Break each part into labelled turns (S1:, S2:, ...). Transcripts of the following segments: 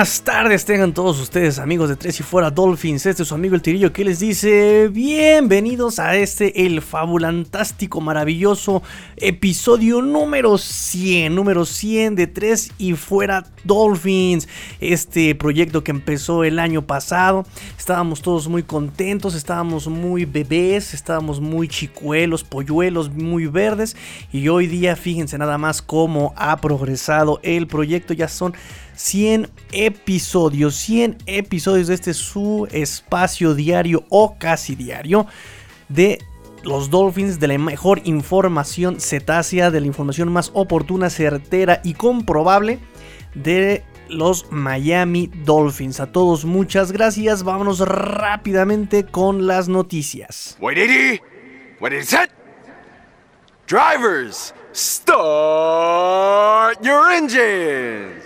S1: buenas tengan todos ustedes amigos de Tres y Fuera Dolphins. Este es su amigo el Tirillo que les dice bienvenidos a este el fabulantástico, maravilloso episodio número 100, número 100 de Tres y Fuera Dolphins. Este proyecto que empezó el año pasado. Estábamos todos muy contentos, estábamos muy bebés, estábamos muy chicuelos, polluelos, muy verdes. Y hoy día fíjense nada más cómo ha progresado el proyecto. Ya son 100 episodios, 100 episodios de este su espacio diario o casi diario de los Dolphins, de la mejor información cetácea, de la información más oportuna, certera y comprobable de los Miami Dolphins. A todos muchas gracias, vámonos rápidamente con las noticias.
S2: Wait, what is it? Drivers, start your engines.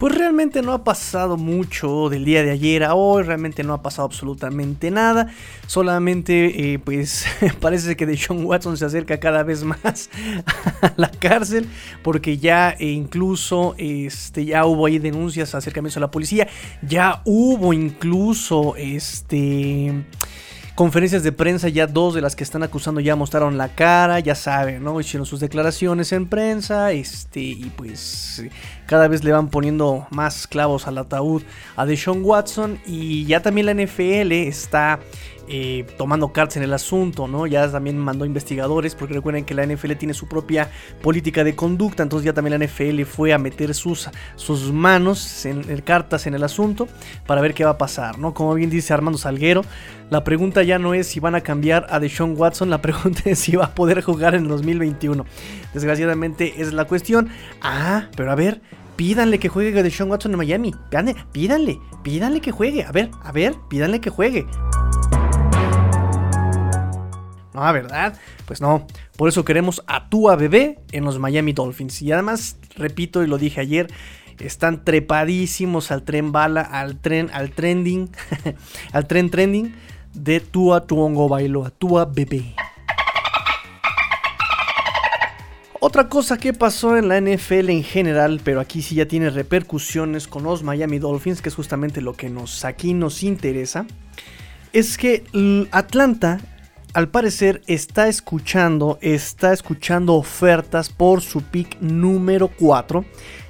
S1: Pues realmente no ha pasado mucho del día de ayer a hoy, realmente no ha pasado absolutamente nada. Solamente, eh, pues parece que Deshaun Watson se acerca cada vez más a la cárcel, porque ya e incluso este, ya hubo ahí denuncias, acercamientos a la policía, ya hubo incluso este conferencias de prensa, ya dos de las que están acusando ya mostraron la cara, ya saben, ¿no? Hicieron sus declaraciones en prensa, este, y pues cada vez le van poniendo más clavos al ataúd a Deshaun Watson, y ya también la NFL está eh, tomando cartas en el asunto, ¿no? Ya también mandó investigadores, porque recuerden que la NFL tiene su propia política de conducta, entonces ya también la NFL fue a meter sus, sus manos en, cartas en el asunto para ver qué va a pasar, ¿no? Como bien dice Armando Salguero, la pregunta ya no es si van a cambiar a Deshaun Watson, la pregunta es si va a poder jugar en el 2021. Desgraciadamente es la cuestión. Ah, pero a ver, pídanle que juegue a Deshaun Watson en Miami. Pídanle, pídanle que juegue. A ver, a ver, pídanle que juegue. No, ¿verdad? Pues no. Por eso queremos a Tua Bebé en los Miami Dolphins. Y además, repito y lo dije ayer, están trepadísimos al tren bala, al tren, al trending, al tren trending de Tua Tuongo Bailoa, Tua Bebé. Otra cosa que pasó en la NFL en general, pero aquí sí ya tiene repercusiones con los Miami Dolphins, que es justamente lo que nos aquí nos interesa, es que Atlanta al parecer está escuchando, está escuchando ofertas por su pick número 4.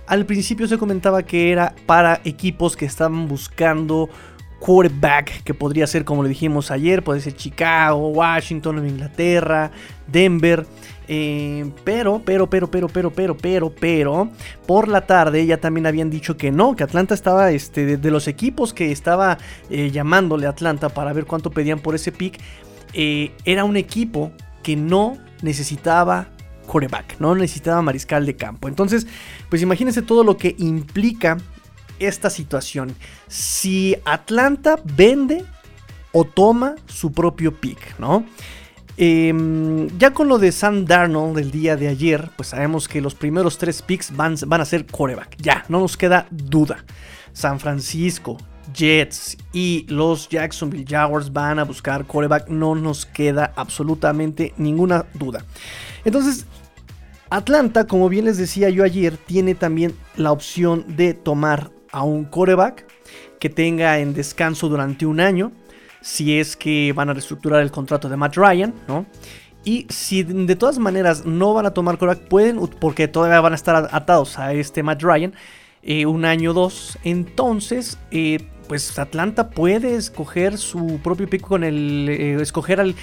S1: Al principio se comentaba que era para equipos que estaban buscando quarterback, que podría ser como le dijimos ayer, puede ser Chicago, Washington, Inglaterra, Denver. Eh, pero, pero, pero, pero, pero, pero, pero, pero, por la tarde ya también habían dicho que no, que Atlanta estaba, este, de, los equipos que estaba eh, llamándole a Atlanta para ver cuánto pedían por ese pick, eh, era un equipo que no necesitaba coreback, no necesitaba mariscal de campo. Entonces, pues imagínense todo lo que implica esta situación. Si Atlanta vende o toma su propio pick, ¿no? Em, ya con lo de Sam Darnold del día de ayer, pues sabemos que los primeros tres picks van, van a ser coreback. Ya, no nos queda duda. San Francisco, Jets y los Jacksonville Jaguars van a buscar coreback, no nos queda absolutamente ninguna duda. Entonces, Atlanta, como bien les decía yo ayer, tiene también la opción de tomar a un coreback que tenga en descanso durante un año, si es que van a reestructurar el contrato de Matt Ryan, ¿no? Y si de todas maneras no van a tomar coreback, pueden, porque todavía van a estar atados a este Matt Ryan, eh, un año o dos, entonces eh, pues Atlanta puede escoger su propio pico con el eh, escoger al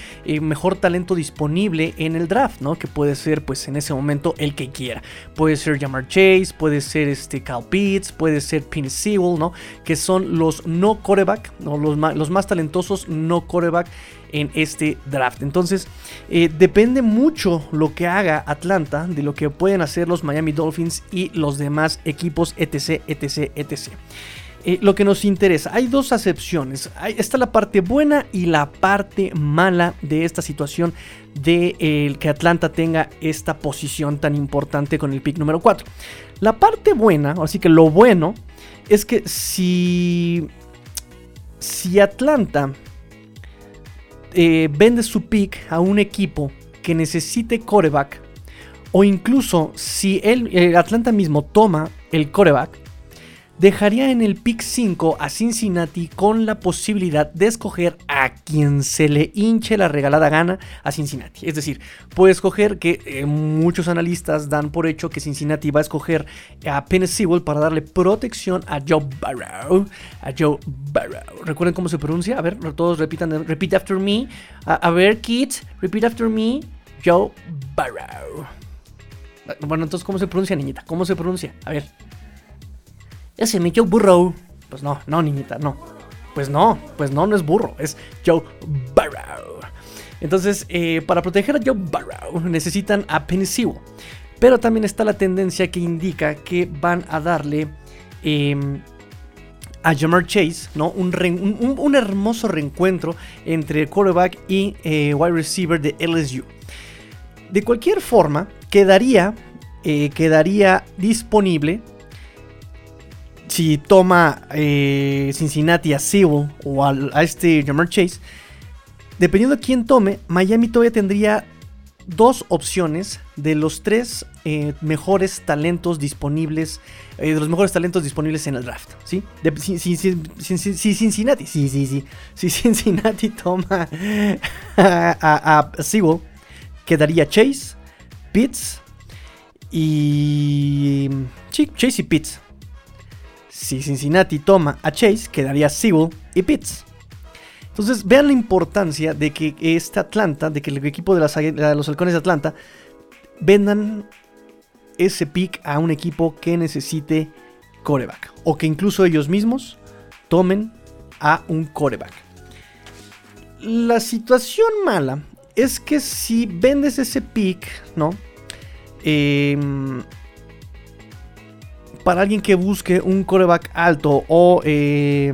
S1: mejor talento disponible en el draft, ¿no? Que puede ser pues en ese momento el que quiera. Puede ser Jamar Chase, puede ser este Cal Pitts, puede ser Penny Sewell, ¿no? Que son los no coreback, ¿no? los, los más talentosos no coreback en este draft. Entonces, eh, depende mucho lo que haga Atlanta de lo que pueden hacer los Miami Dolphins y los demás equipos, etc, etc, etc. Eh, lo que nos interesa. Hay dos acepciones. está la parte buena y la parte mala de esta situación de eh, que Atlanta tenga esta posición tan importante con el pick número 4. La parte buena, así que lo bueno, es que si, si Atlanta eh, vende su pick a un equipo que necesite coreback, o incluso si el, Atlanta mismo toma el coreback, dejaría en el pick 5 a Cincinnati con la posibilidad de escoger a quien se le hinche la regalada gana a Cincinnati. Es decir, puede escoger que eh, muchos analistas dan por hecho que Cincinnati va a escoger a Penn Sewell para darle protección a Joe Burrow. A Joe Burrow. ¿Recuerden cómo se pronuncia? A ver, todos repitan, repeat after me. A, a ver, kids, repeat after me. Joe Burrow. Bueno, entonces, ¿cómo se pronuncia, niñita? ¿Cómo se pronuncia? A ver. Ese mi Joe Burrow. Pues no, no, niñita, no. Pues no, pues no, no es burro, es Joe Burrow. Entonces, eh, para proteger a Joe Burrow necesitan a Sewell. Pero también está la tendencia que indica que van a darle em, a Jamar Chase, ¿no? Un, hermoso reencuentro entre quarterback y eh, wide receiver de LSU. De cualquier forma, quedaría, eh, quedaría disponible si toma eh, Cincinnati a Sewell o a, este Jamar Chase, dependiendo de quién tome, Miami todavía tendría dos opciones de los tres eh, mejores talentos disponibles, eh, de los mejores talentos disponibles en el draft, ¿sí? si, Cincinnati, sí, sí, sí, si Cincinnati toma a, a, a Sewell, quedaría Chase, Pitts y... Sí, Chase y Pitts. Si Cincinnati toma a Chase, quedaría Sewell y Pitts. Entonces, vean la importancia de que este Atlanta, de que el equipo de, de los halcones de Atlanta vendan ese pick a un equipo que necesite coreback. O que incluso ellos mismos tomen a un coreback. La situación mala es que si vendes ese pick, ¿no? Eh, para alguien que busque un coreback alto o eh,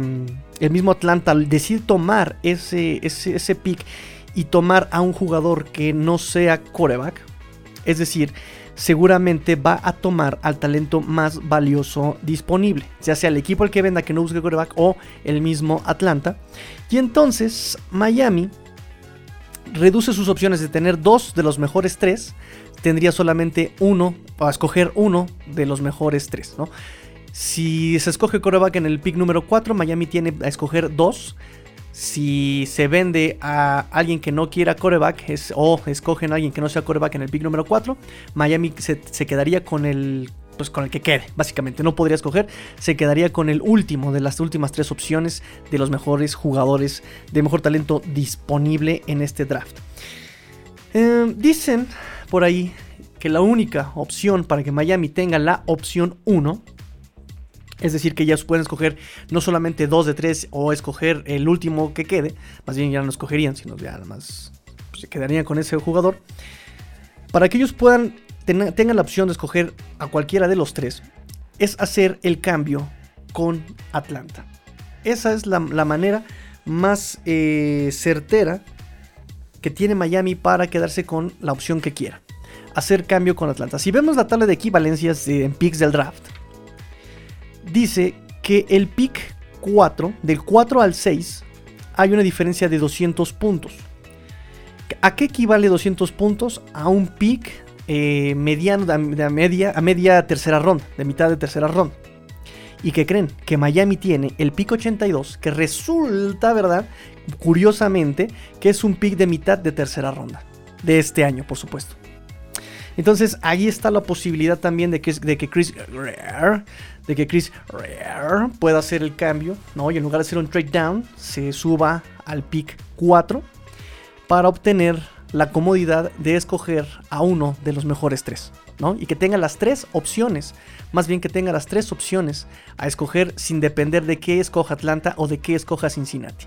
S1: el mismo Atlanta decide tomar ese, ese, ese pick y tomar a un jugador que no sea coreback, es decir, seguramente va a tomar al talento más valioso disponible, ya sea el equipo el que venda que no busque coreback o el mismo Atlanta. Y entonces Miami reduce sus opciones de tener dos de los mejores tres tendría solamente uno, a escoger uno de los mejores tres, ¿no? Si se escoge coreback en el pick número 4, Miami tiene a escoger dos. Si se vende a alguien que no quiera coreback o escogen a alguien que no sea coreback en el pick número 4, Miami se, se, quedaría con el, pues con el que quede, básicamente. No podría escoger, se quedaría con el último de las últimas tres opciones de los mejores jugadores de mejor talento disponible en este draft. Eh, dicen por ahí que la única opción para que Miami tenga la opción 1, es decir, que ellos pueden escoger no solamente 2 de 3 o escoger el último que quede, más bien ya no escogerían, sino ya nada más pues, se quedarían con ese jugador. Para que ellos puedan ten, tengan la opción de escoger a cualquiera de los tres, es hacer el cambio con Atlanta. Esa es la, manera más eh, certera que tiene Miami para quedarse con la opción que quiera hacer cambio con Atlanta. Si vemos la tabla de equivalencias en picks del draft, dice que el pick 4, del 4 al 6, hay una diferencia de 200 puntos. ¿A qué equivale 200 puntos? A un pick eh, mediano de, media, a media tercera ronda, de mitad de tercera ronda. ¿Y que creen? Que Miami tiene el pick 82, que resulta, ¿verdad? Curiosamente, que es un pick de mitad de tercera ronda. De este año, por supuesto. Entonces ahí está la posibilidad también de que, de que Chris de que Chris pueda hacer el cambio, ¿no? Y en lugar de hacer un trade down, se suba al pick 4 para obtener la comodidad de escoger a uno de los mejores tres, ¿no? Y que tenga las tres opciones, más bien que tenga las tres opciones a escoger sin depender de qué escoja Atlanta o de qué escoja Cincinnati.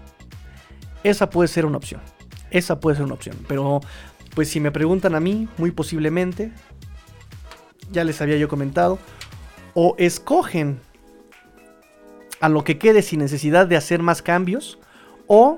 S1: Esa puede ser una opción. Esa puede ser una opción, pero pues si me preguntan a mí, muy posiblemente, ya les había yo comentado, o escogen a lo que quede sin necesidad de hacer más cambios, o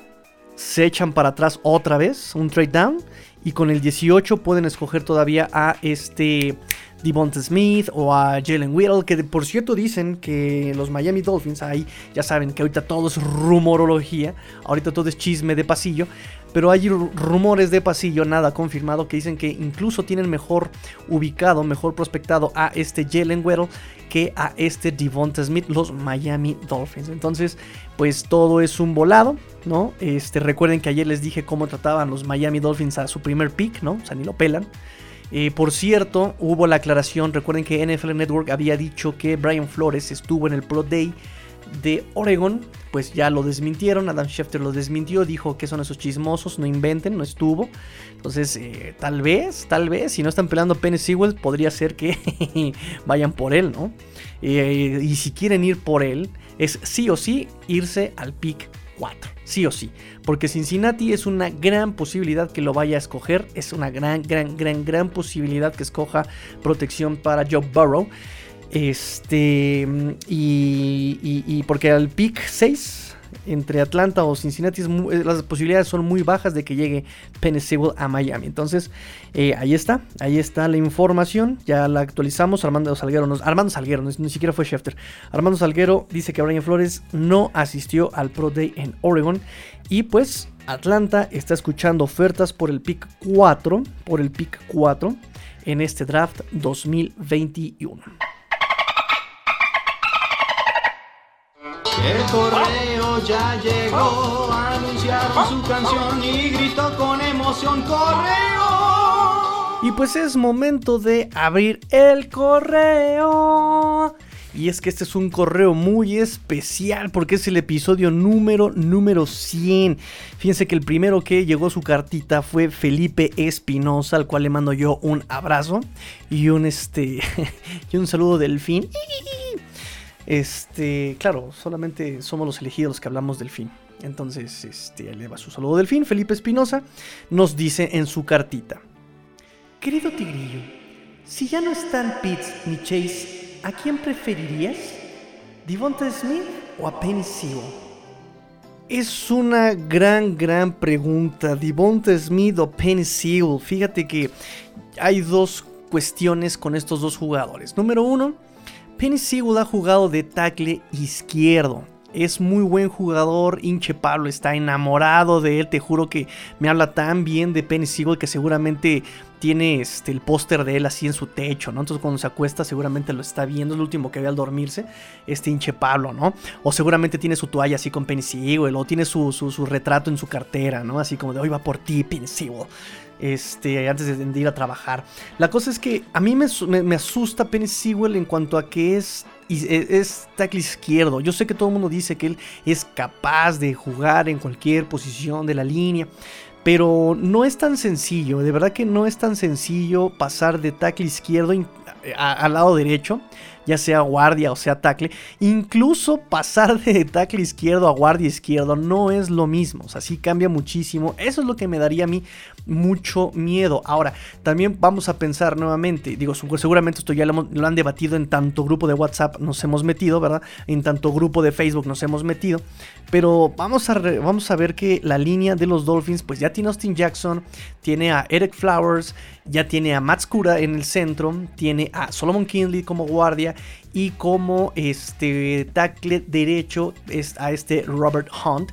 S1: se echan para atrás otra vez, un trade down, y con el 18 pueden escoger todavía a este Devonta Smith o a Jalen Whittle, que por cierto dicen que los Miami Dolphins, ahí ya saben que ahorita todo es rumorología, ahorita todo es chisme de pasillo, pero hay rumores de pasillo, nada confirmado, que dicen que incluso tienen mejor ubicado, mejor prospectado a este Jalen Weddle que a este Devonta Smith, los Miami Dolphins. Entonces, pues todo es un volado, ¿no? Este, recuerden que ayer les dije cómo trataban los Miami Dolphins a su primer pick, ¿no? O sea, ni lo pelan. Eh, por cierto, hubo la aclaración, recuerden que NFL Network había dicho que Brian Flores estuvo en el Pro Day de Oregon, pues ya lo desmintieron, Adam Schefter lo desmintió, dijo que son esos chismosos, no inventen, no estuvo. Entonces, eh, tal vez, tal vez, si no están peleando Penny Sewell, podría ser que vayan por él, ¿no? Eh, y si quieren ir por él, es sí o sí irse al pick 4, sí o sí. Porque Cincinnati es una gran posibilidad que lo vaya a escoger, es una gran, gran, gran, gran posibilidad que escoja protección para Joe Burrow. Este. Y, porque al pick 6 entre Atlanta o Cincinnati, eh, las posibilidades son muy bajas de que llegue Penny a Miami. Entonces, eh, ahí está, ahí está la información. Ya la actualizamos. Armando Salguero, nos, Armando Salguero, ni siquiera fue Schefter. Armando Salguero dice que Brian Flores no asistió al Pro Day en Oregon. Y pues, Atlanta está escuchando ofertas por el pick 4, por el pick 4 en este draft 2021.
S3: El correo ya llegó, anunciaron su canción y gritó con emoción correo.
S1: Y pues es momento de abrir el correo. Y es que este es un correo muy especial porque es el episodio número número 100. Fíjense que el primero que llegó su cartita fue Felipe Espinosa, al cual le mando yo un abrazo y un este y un saludo del fin. Este, claro, solamente somos los elegidos los que hablamos del fin. Entonces, este, le va su saludo del fin. Felipe Espinosa nos dice en su cartita: Querido Tigrillo, si ya no están Pitts ni Chase, ¿a quién preferirías? ¿Devonta Smith o a Penny Sewell? Es una gran, gran pregunta. ¿Devonta Smith o Penny Sewell? Fíjate que hay dos cuestiones con estos dos jugadores. Número uno, Penny Sewell ha jugado de tackle izquierdo. Es muy buen jugador, hinche Pablo está enamorado de él, te juro que me habla tan bien de Penny Sewell que seguramente tiene este, el póster de él así en su techo, ¿no? Entonces cuando se acuesta seguramente lo está viendo, es lo último que ve al dormirse, este hinche Pablo, ¿no? O seguramente tiene su toalla así con Penny Sewell, o tiene su, su, retrato en su cartera, ¿no? Así como de hoy va por ti, Penny Sewell este, antes de, ir a trabajar. La cosa es que a mí me, asusta Penny Sewell en cuanto a que es, e, es tackle izquierdo. Yo sé que todo el mundo dice que él es capaz de jugar en cualquier posición de la línea. Pero no es tan sencillo, de verdad que no es tan sencillo pasar de tackle izquierdo al lado derecho ya sea guardia o sea tackle. Incluso pasar de tackle izquierdo a guardia izquierdo no es lo mismo, o sea, sí cambia muchísimo. Eso es lo que me daría a mí mucho miedo. Ahora, también vamos a pensar nuevamente, digo, seguramente esto ya lo, han debatido en tanto grupo de WhatsApp nos hemos metido, ¿verdad? En tanto grupo de Facebook nos hemos metido, pero vamos a, vamos a ver que la línea de los Dolphins, pues ya tiene Austin Jackson, tiene a Eric Flowers, ya tiene a Matt Scura en el centro, tiene a Solomon Kinley como guardia y como este tackle derecho es a este Robert Hunt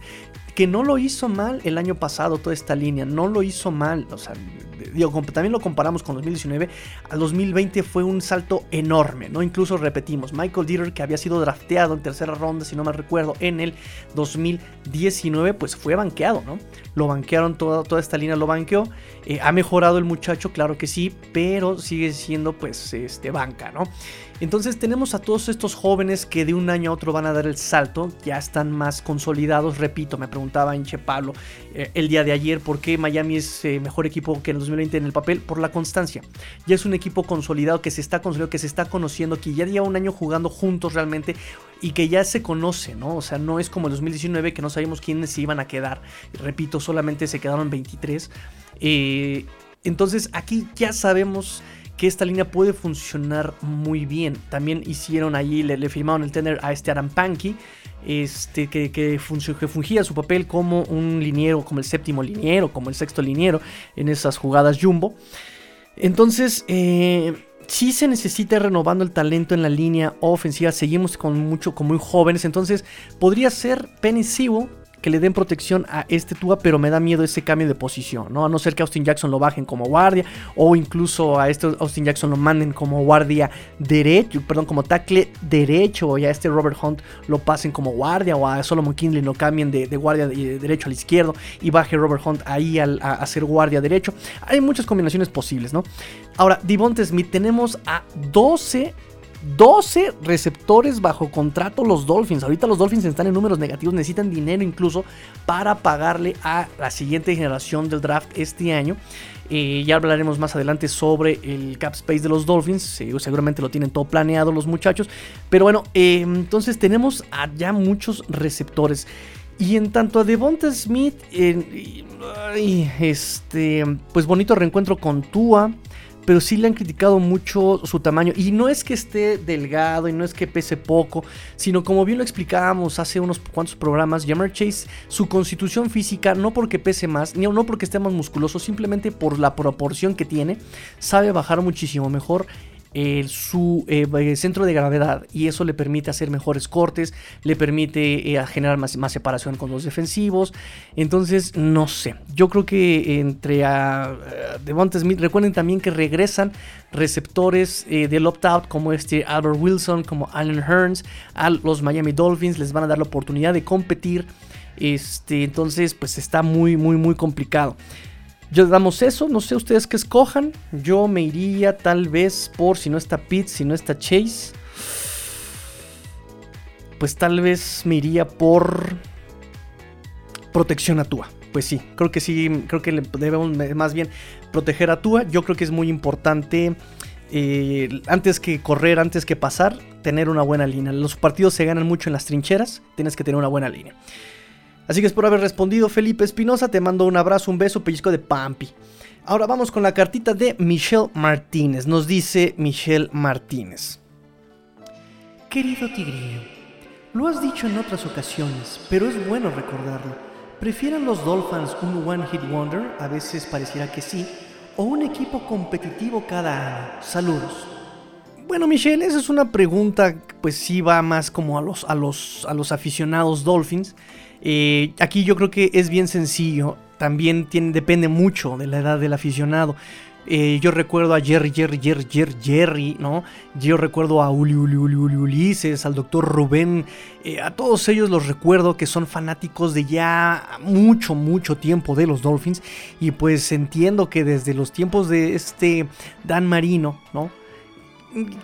S1: que no lo hizo mal el año pasado toda esta línea, no lo hizo mal, o sea, digo, también lo comparamos con 2019, al 2020 fue un salto enorme, ¿no? Incluso repetimos, Michael Dieter, que había sido drafteado en tercera ronda, si no me recuerdo, en el 2019, pues fue banqueado, ¿no? Lo banquearon, toda, toda esta línea lo banqueó, eh, ha mejorado el muchacho, claro que sí, pero sigue siendo pues este banca, ¿no? Entonces tenemos a todos estos jóvenes que de un año a otro van a dar el salto, ya están más consolidados, repito, me preguntaba Inche Pablo eh, el día de ayer por qué Miami es eh, mejor equipo que en el 2020 en el papel, por la constancia. Ya es un equipo consolidado que se está consolidando, que se está conociendo, que ya lleva un año jugando juntos realmente y que ya se conoce, ¿no? O sea, no es como el 2019 que no sabíamos quiénes se iban a quedar. Repito, solamente se quedaron 23. Eh, entonces aquí ya sabemos que esta línea puede funcionar muy bien. También hicieron allí, le, firmaron el tender a este Adam Pankey, este, que, que, fungía su papel como un liniero, como el séptimo liniero, como el sexto liniero en esas jugadas jumbo. Entonces, eh, sí se necesita renovando el talento en la línea ofensiva. Seguimos con mucho, con muy jóvenes. Entonces, podría ser Sewell que le den protección a este Tua, pero me da miedo ese cambio de posición, ¿no? A no ser que Austin Jackson lo bajen como guardia o incluso a este Austin Jackson lo manden como guardia derecho, perdón, como tackle derecho o ya este Robert Hunt lo pasen como guardia o a Solomon Kinley lo cambien de, guardia de, derecho al izquierdo y baje Robert Hunt ahí a, a ser guardia derecho. Hay muchas combinaciones posibles, ¿no? Ahora, Devonta Smith, tenemos a 12 12 receptores bajo contrato los Dolphins. Ahorita los Dolphins están en números negativos, necesitan dinero incluso para pagarle a la siguiente generación del draft este año. Eh, ya hablaremos más adelante sobre el cap space de los Dolphins. seguramente lo tienen todo planeado los muchachos. Pero bueno, eh, entonces tenemos ya muchos receptores. Y en tanto a Devonta Smith, este, pues bonito reencuentro con Tua pero sí le han criticado mucho su tamaño. Y no es que esté delgado y no es que pese poco, sino como bien lo explicábamos hace unos cuantos programas, Jammer Chase, su constitución física, no porque pese más, ni no porque esté más musculoso, simplemente por la proporción que tiene, sabe bajar muchísimo mejor su eh, centro de gravedad y eso le permite hacer mejores cortes, le permite eh, generar más, separación con los defensivos. Entonces, no sé, yo creo que entre a, Devonta Smith, recuerden también que regresan receptores eh, del opt-out como este Albert Wilson, como Allen Hearns, a los Miami Dolphins, les van a dar la oportunidad de competir. Este, entonces, pues está muy, muy, muy complicado. Yo damos eso, no sé ustedes qué escojan. Yo me iría tal vez por si no está Pete, si no está Chase. Pues tal vez me iría por protección a Tua. Pues sí, creo que sí, creo que debemos más bien proteger a Tua. Yo creo que es muy importante eh, antes que correr, antes que pasar, tener una buena línea. Los partidos se ganan mucho en las trincheras, tienes que tener una buena línea. Así que es por haber respondido Felipe Espinosa, te mando un abrazo, un beso, pellizco de Pampi. Ahora vamos con la cartita de Michelle Martínez. Nos dice Michelle Martínez.
S4: Querido tigrillo, lo has dicho en otras ocasiones, pero es bueno recordarlo. ¿Prefieren los Dolphins un One Hit Wonder? A veces pareciera que sí. ¿O un equipo competitivo cada año? Saludos.
S1: Bueno, Michelle, esa es una pregunta, pues sí va más como a los, a los, a los aficionados Dolphins. Eh, aquí yo creo que es bien sencillo. También depende mucho de la edad del aficionado. Eh, yo recuerdo a Jerry, Jerry, Jerry, Jerry, Jerry, ¿no? Yo recuerdo a Uli, Uli, Uli, Uli Ulises, al doctor Rubén. Eh, a todos ellos los recuerdo que son fanáticos de ya mucho, mucho tiempo de los Dolphins. Y pues entiendo que desde los tiempos de este Dan Marino, ¿no?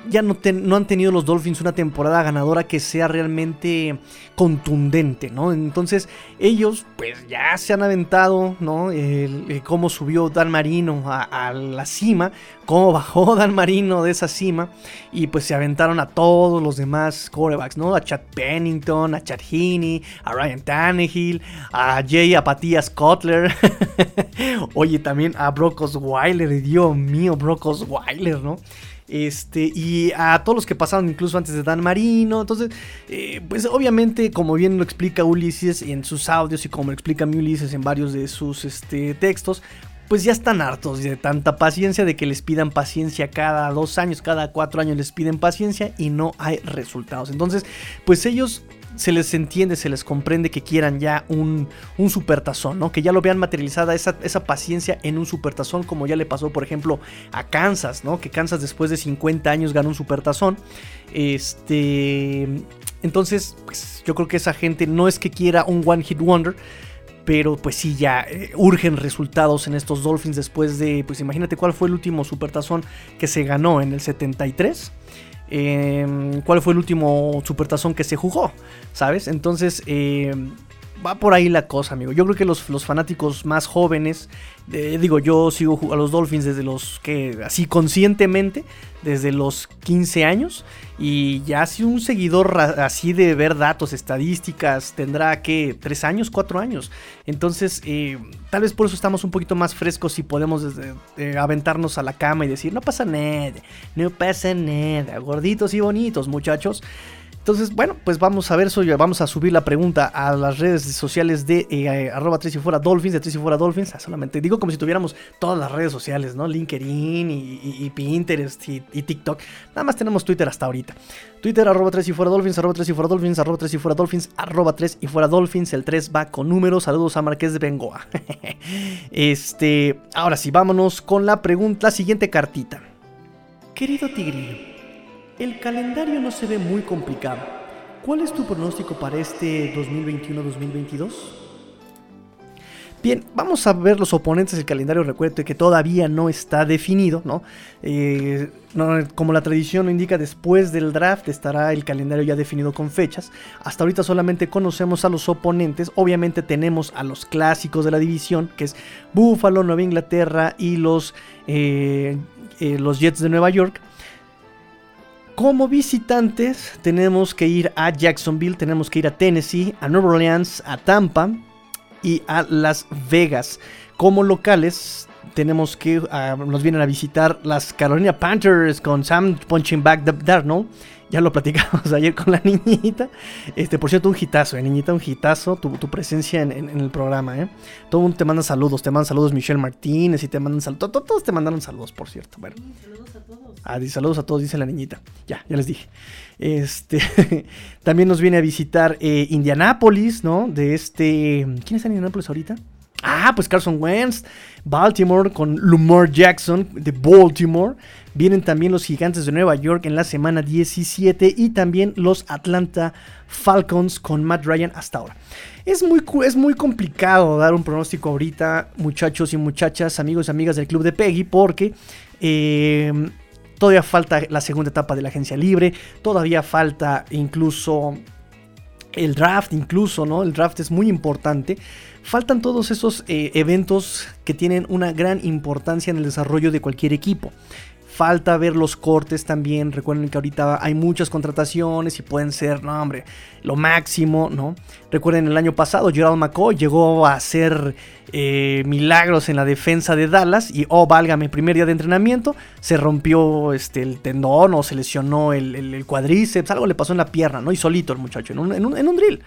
S1: Ya no, han tenido los Dolphins una temporada ganadora que sea realmente contundente, ¿no? Entonces ellos pues ya se han aventado, ¿no? El, cómo subió Dan Marino a, la cima, cómo bajó Dan Marino de esa cima y pues se aventaron a todos los demás corebacks, ¿no? A Chad Pennington, a Chad Heaney, a Ryan Tannehill, a Jay Apatías Cutler, oye también a Brock Osweiler, Dios mío, Brock Osweiler, ¿no? Este, y a todos los que pasaron incluso antes de Dan Marino. Entonces, eh, pues obviamente, como bien lo explica Ulises en sus audios y como lo explica mi Ulises en varios de sus este, textos, pues ya están hartos de tanta paciencia, de que les pidan paciencia cada dos años, cada cuatro años les piden paciencia y no hay resultados. Entonces, pues ellos se les entiende, se les comprende que quieran ya un, un supertazón, ¿no? Que ya lo vean materializada esa, esa, paciencia en un supertazón, como ya le pasó, por ejemplo, a Kansas, ¿no? Que Kansas después de 50 años ganó un supertazón. Este. Entonces, pues yo creo que esa gente no es que quiera un One Hit Wonder. Pero pues sí, ya eh, urgen resultados en estos Dolphins después de, pues imagínate cuál fue el último supertazón que se ganó en el 73. Em, cuál fue el último supertazón que se jugó, ¿sabes? Entonces, em, va por ahí la cosa, amigo. Yo creo que los, los fanáticos más jóvenes, digo, yo sigo a los Dolphins desde los que, así conscientemente, desde los 15 años. Y ya si un seguidor así de ver datos, estadísticas, tendrá que 3 años, 4 años. Entonces, eh, tal vez por eso estamos un poquito más frescos y podemos eh, aventarnos a la cama y decir, no pasa nada, no pasa nada, gorditos y bonitos, muchachos. Entonces, bueno, pues vamos a ver eso. Vamos a subir la pregunta a las redes sociales de eh, arroba tres y fuera Dolphins, de tres y fuera Dolphins. Ah, solamente digo como si tuviéramos todas las redes sociales, ¿no? LinkedIn y, Pinterest y, TikTok. Nada más tenemos Twitter hasta ahorita. Twitter arroba tres y fuera Dolphins, arroba tres y fuera Dolphins, arroba tres y fuera Dolphins, arroba tres y fuera Dolphins. El 3 va con números. Saludos a Marqués de Bengoa. este, ahora sí, vámonos con la pregunta, la siguiente cartita.
S4: Querido Tigrillo. El calendario no se ve muy complicado. ¿Cuál es tu pronóstico para este 2021-2022?
S1: Bien, vamos a ver los oponentes del calendario. Recuerde que todavía no está definido, eh, ¿no? Como la tradición lo indica, después del draft estará el calendario ya definido con fechas. Hasta ahorita solamente conocemos a los oponentes. Obviamente tenemos a los clásicos de la división, que es Buffalo, Nueva Inglaterra y los, eh, eh, los Jets de Nueva York. Como visitantes tenemos que ir a Jacksonville, tenemos que ir a Tennessee, a Nueva Orleans, a Tampa y a Las Vegas. Como locales tenemos que ah, nos vienen a visitar las Carolina Panthers con Sam Punching Back Darnold ya lo platicamos ayer con la niñita. Este, por cierto, un hitazo, eh, niñita, un hitazo, tu, presencia en, el programa, ¿eh? Todo mundo te manda saludos, te mandan saludos Michelle Martínez y te mandan saludos. Todos te mandaron saludos, por cierto. Bueno. saludos a todos. Ah, saludos a todos, dice la niñita. Ya, ya les dije. Este, también nos viene a visitar eh, Indianápolis, ¿no? De este. ¿Quién está en Indianápolis ahorita? Ah, pues Carson Wentz, Baltimore con Lamar Jackson de Baltimore. Vienen también los Gigantes de Nueva York en la semana 17 y también los Atlanta Falcons con Matt Ryan hasta ahora. Es muy, es muy complicado dar un pronóstico ahorita, muchachos y muchachas, amigos y amigas del Club de Peggy, porque eh, todavía falta la segunda etapa de la agencia libre, todavía falta incluso el draft, incluso, ¿no? El draft es muy importante. Faltan todos esos eh, eventos que tienen una gran importancia en el desarrollo de cualquier equipo. Falta ver los cortes también. Recuerden que ahorita hay muchas contrataciones y pueden ser, no, hombre, lo máximo, ¿no? Recuerden el año pasado, Gerald McCoy llegó a hacer eh, milagros en la defensa de Dallas y, oh, válgame, primer día de entrenamiento, se rompió este, el tendón o se lesionó el, cuadríceps, algo le pasó en la pierna, ¿no? Y solito el muchacho, en un, en un drill.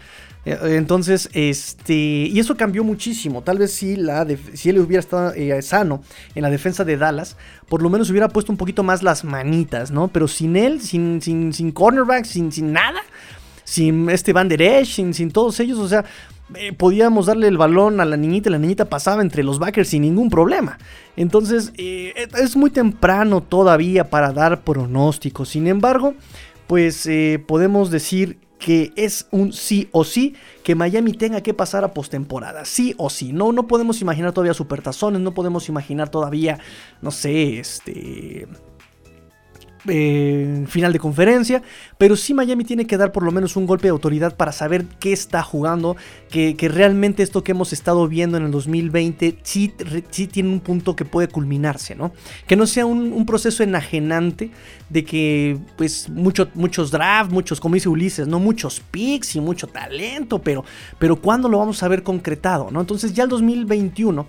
S1: Eh, entonces, este, y eso cambió muchísimo. Tal vez si, la si él hubiera estado eh, sano en la defensa de Dallas, por lo menos hubiera puesto un poquito más las manitas, ¿no? Pero sin él, sin, sin, sin cornerback, sin, sin nada, sin este Van Der Esch, sin, sin todos ellos, o sea, eh, podíamos darle el balón a la niñita y la niñita pasaba entre los backers sin ningún problema. Entonces, es muy temprano todavía para dar pronósticos. Sin embargo, pues podemos decir que es un sí o sí que Miami tenga que pasar a postemporada. Sí o sí. No, no podemos imaginar todavía supertazones, no podemos imaginar todavía, no sé, este eh, final de conferencia, pero sí Miami tiene que dar por lo menos un golpe de autoridad para saber qué está jugando, que, realmente esto que hemos estado viendo en el 2020 sí, tiene un punto que puede culminarse, ¿no? Que no sea un, proceso enajenante de que pues muchos drafts, muchos, como dice Ulises, no muchos picks y mucho talento, pero, pero ¿cuándo lo vamos a ver concretado, ¿no? Entonces ya el 2021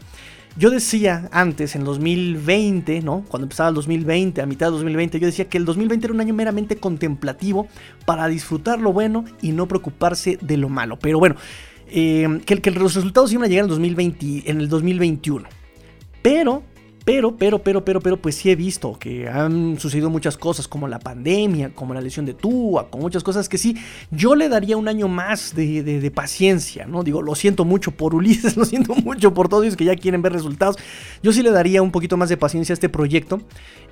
S1: yo decía antes, en 2020, ¿no? Cuando empezaba el 2020, a mitad de 2020, yo decía que el 2020 era un año meramente contemplativo para disfrutar lo bueno y no preocuparse de lo malo. Pero bueno, eh, que, que, los resultados iban a llegar en, 2020, en el 2021. Pero pero, pero, pero, pero, pero, pues sí he visto que han sucedido muchas cosas, como la pandemia, como la lesión de Tua, con muchas cosas que sí, yo le daría un año más de, paciencia, ¿no? Digo, lo siento mucho por Ulises, lo siento mucho por todos ellos que ya quieren ver resultados. Yo sí le daría un poquito más de paciencia a este proyecto.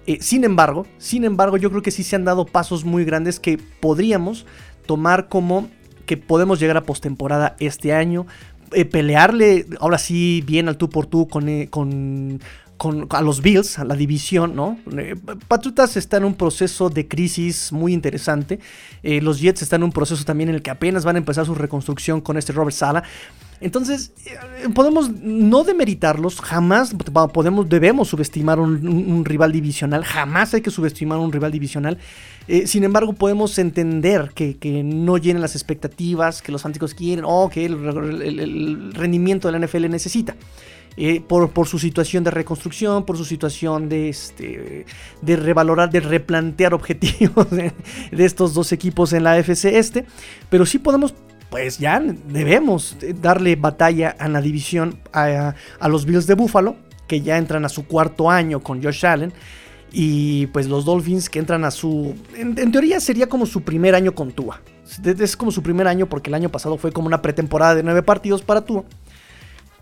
S1: Eh, sin embargo, sin embargo, yo creo que sí se han dado pasos muy grandes que podríamos tomar como que podemos llegar a postemporada este año. Eh, pelearle ahora sí bien al tú por tú con, eh, con a los Bills, a la división, ¿no? Eh, Patriotas está en un proceso de crisis muy interesante. Eh, los Jets están en un proceso también en el que apenas van a empezar su reconstrucción con este Robert Sala. Entonces, eh, podemos no demeritarlos, jamás podemos, debemos subestimar un, rival divisional, jamás hay que subestimar un rival divisional. sin embargo, podemos entender que, no llenen las expectativas que los fanáticos quieren o que el rendimiento de la NFL necesita. Eh, por, su situación de reconstrucción, por su situación de, este, de revalorar, de replantear objetivos de, estos dos equipos en la AFC este, pero sí podemos pues ya debemos darle batalla a la división a, los Bills de Buffalo, que ya entran a su cuarto año con Josh Allen. Y pues los Dolphins que entran a su... En teoría sería como su primer año con Tua. Es como su primer año porque el año pasado fue como una pretemporada de nueve partidos para Tua.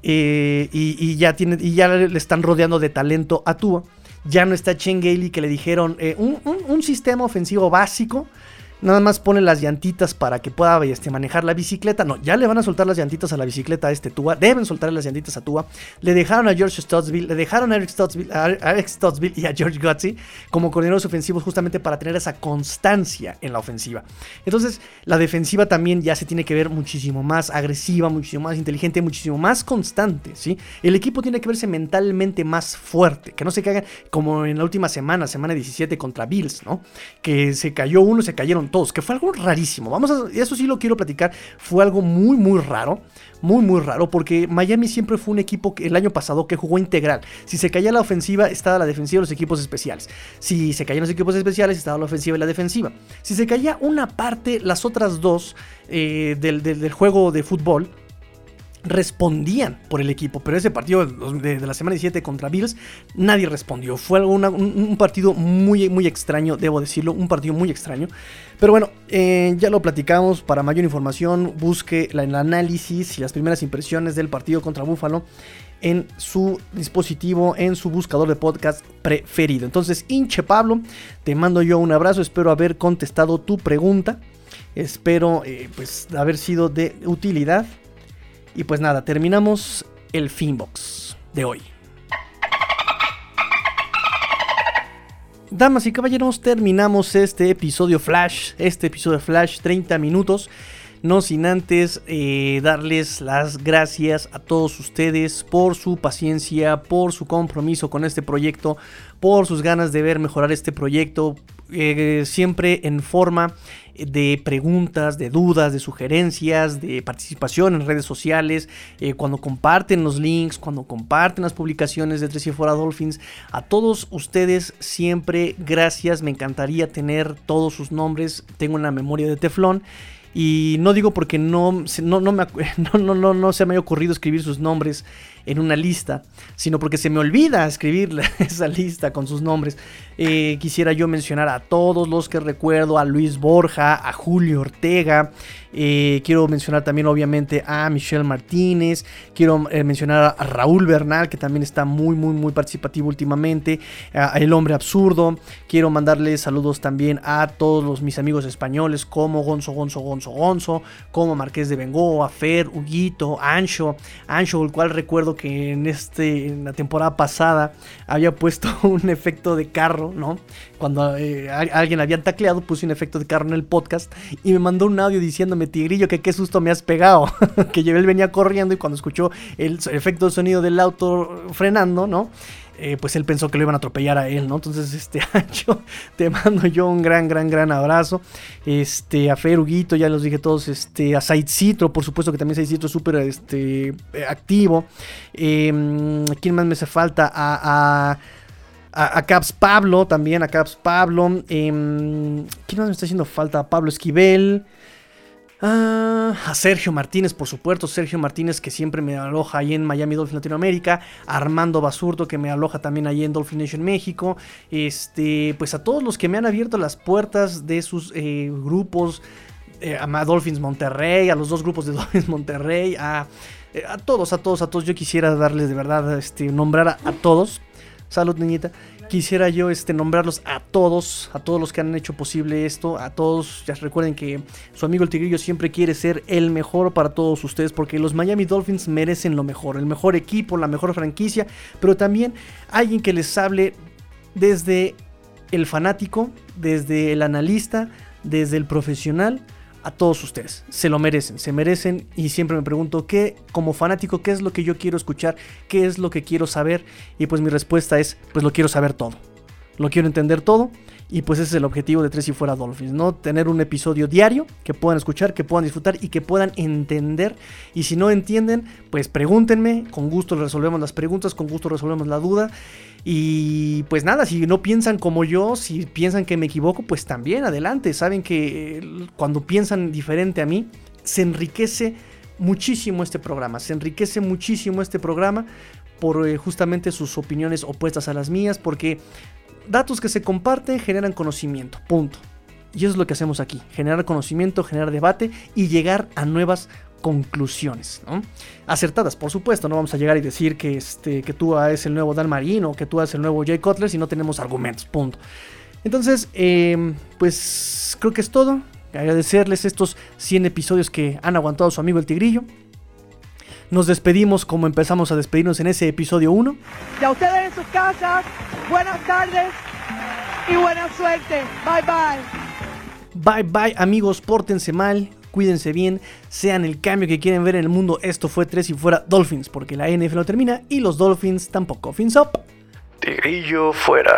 S1: Eh, y, ya tiene, y ya le están rodeando de talento a Tua. Ya no está Chen Gailey que le dijeron eh, un sistema ofensivo básico nada más pone las llantitas para que pueda este, manejar la bicicleta. No, ya le van a soltar las llantitas a la bicicleta a este Tua. Deben soltar las llantitas a Tua. Le dejaron a George Stottsville, le dejaron a Eric Stottsville, y a George Gutsy como coordinadores ofensivos justamente para tener esa constancia en la ofensiva. Entonces, la defensiva también ya se tiene que ver muchísimo más agresiva, muchísimo más inteligente, muchísimo más constante, ¿sí? El equipo tiene que verse mentalmente más fuerte, que no se caigan como en la última semana, semana 17 contra Bills, ¿no? Que se cayó uno, se cayeron todos, que fue algo rarísimo. Vamos a, eso sí lo quiero platicar, fue algo muy, muy raro. Muy, muy raro, porque Miami siempre fue un equipo que el año pasado que jugó integral. Si se caía la ofensiva, estaba la defensiva y los equipos especiales. Si se caían los equipos especiales, estaba la ofensiva y la defensiva. Si se caía una parte, las otras dos eh, del, del, del juego de fútbol, respondían por el equipo, pero ese partido de, la semana 17 contra Bills, nadie respondió. Fue un, partido muy, muy extraño, debo decirlo, un partido muy extraño. Pero bueno, eh, ya lo platicamos. Para mayor información, busque el análisis y las primeras impresiones del partido contra Buffalo en su dispositivo, en su buscador de podcast preferido. Entonces, hinche Pablo, te mando yo un abrazo, espero haber contestado tu pregunta. Espero eh, pues haber sido de utilidad. Y pues nada, terminamos el Finbox de hoy. Damas y caballeros, terminamos este episodio Flash, este episodio Flash 30 minutos. No sin antes eh, darles las gracias a todos ustedes por su paciencia, por su compromiso con este proyecto, por sus ganas de ver mejorar este proyecto, eh, siempre en forma de preguntas, de dudas, de sugerencias, de participación en redes sociales, eh, cuando comparten los links, cuando comparten las publicaciones de Tres y Fuera Dolphins. A todos ustedes siempre gracias, me encantaría tener todos sus nombres, tengo una memoria de teflón. Y no digo porque no, no, no, no, no, no, no se me haya ocurrido escribir sus nombres en una lista, sino porque se me olvida escribir esa lista con sus nombres. Eh, quisiera yo mencionar a todos los que recuerdo, a Luis Borja, a Julio Ortega, eh, quiero mencionar también obviamente a Michelle Martínez, quiero eh, mencionar a Raúl Bernal, que también está muy, muy, muy participativo últimamente, a El Hombre Absurdo, quiero mandarle saludos también a todos los, mis amigos españoles como Gonzo, Gonzo, Gonzo, Gonzo, como Marqués de Bengoa, Fer, Huguito, Ancho, Ancho, el cual recuerdo que en, este, en la temporada pasada había puesto un efecto de carro, ¿no? Cuando eh, alguien había tacleado, puse un efecto de carro en el podcast y me mandó un audio diciéndome, Tigrillo, que qué susto me has pegado. que él venía corriendo y cuando escuchó el efecto de sonido del auto frenando, ¿no? Eh, pues él pensó que lo iban a atropellar a él, ¿no? Entonces, este, Ancho, te mando yo un gran, gran, gran abrazo. Este, a Feruguito, ya los dije todos, este, a Said Citro, por supuesto que también Said Citro es súper este, activo. Eh, ¿Quién más me hace falta? A. a a, a, Caps Pablo también, a Caps Pablo. Eh, ¿Quién más me está haciendo falta? Pablo Esquivel. Uh, a Sergio Martínez, por supuesto, Sergio Martínez que siempre me aloja ahí en Miami Dolphin Latinoamérica, Armando Basurto que me aloja también ahí en Dolphin Nation México, este, pues a todos los que me han abierto las puertas de sus eh, grupos, eh, a Dolphins Monterrey, a los dos grupos de Dolphins Monterrey, a, eh, a, todos, a todos, a todos, yo quisiera darles de verdad, este, nombrar a, a todos. Salud, niñita quisiera yo este, nombrarlos a todos, a todos los que han hecho posible esto, a todos, ya recuerden que su amigo el Tigrillo siempre quiere ser el mejor para todos ustedes, porque los Miami Dolphins merecen lo mejor, el mejor equipo, la mejor franquicia, pero también alguien que les hable desde el fanático, desde el analista, desde el profesional, a todos ustedes. Se lo merecen, se merecen y siempre me pregunto qué, como fanático, qué es lo que yo quiero escuchar, qué es lo que quiero saber y pues mi respuesta es, pues lo quiero saber todo. Lo quiero entender todo. Y pues ese es el objetivo de Tres y Fuera Dolphins, ¿no? Tener un episodio diario que puedan escuchar, que puedan disfrutar y que puedan entender. Y si no entienden, pues pregúntenme, con gusto resolvemos las preguntas, con gusto resolvemos la duda. Y pues nada, si no piensan como yo, si piensan que me equivoco, pues también adelante. Saben que eh, cuando piensan diferente a mí, se enriquece muchísimo este programa, se enriquece muchísimo este programa por eh, justamente sus opiniones opuestas a las mías, porque datos que se comparten generan conocimiento, punto. Y eso es lo que hacemos aquí, generar conocimiento, generar debate y llegar a nuevas conclusiones, ¿no? Acertadas, por supuesto, no vamos a llegar y decir que, este, que tú es el nuevo Dan Marino o que tú eres el nuevo Jay Cutler si no tenemos argumentos, punto. Entonces, em, pues creo que es todo. Agradecerles estos 100 episodios que han aguantado su amigo el Tigrillo. Nos despedimos como empezamos a despedirnos en ese episodio 1.
S5: Y a ustedes en sus casas, buenas tardes y buena suerte. Bye bye.
S1: Bye bye amigos, pórtense mal, cuídense bien, sean el cambio que quieren ver en el mundo. Esto fue Tres y Fuera Dolphins, porque la NFL no termina y los Dolphins tampoco. Fins up.
S2: Tigrillo fuera.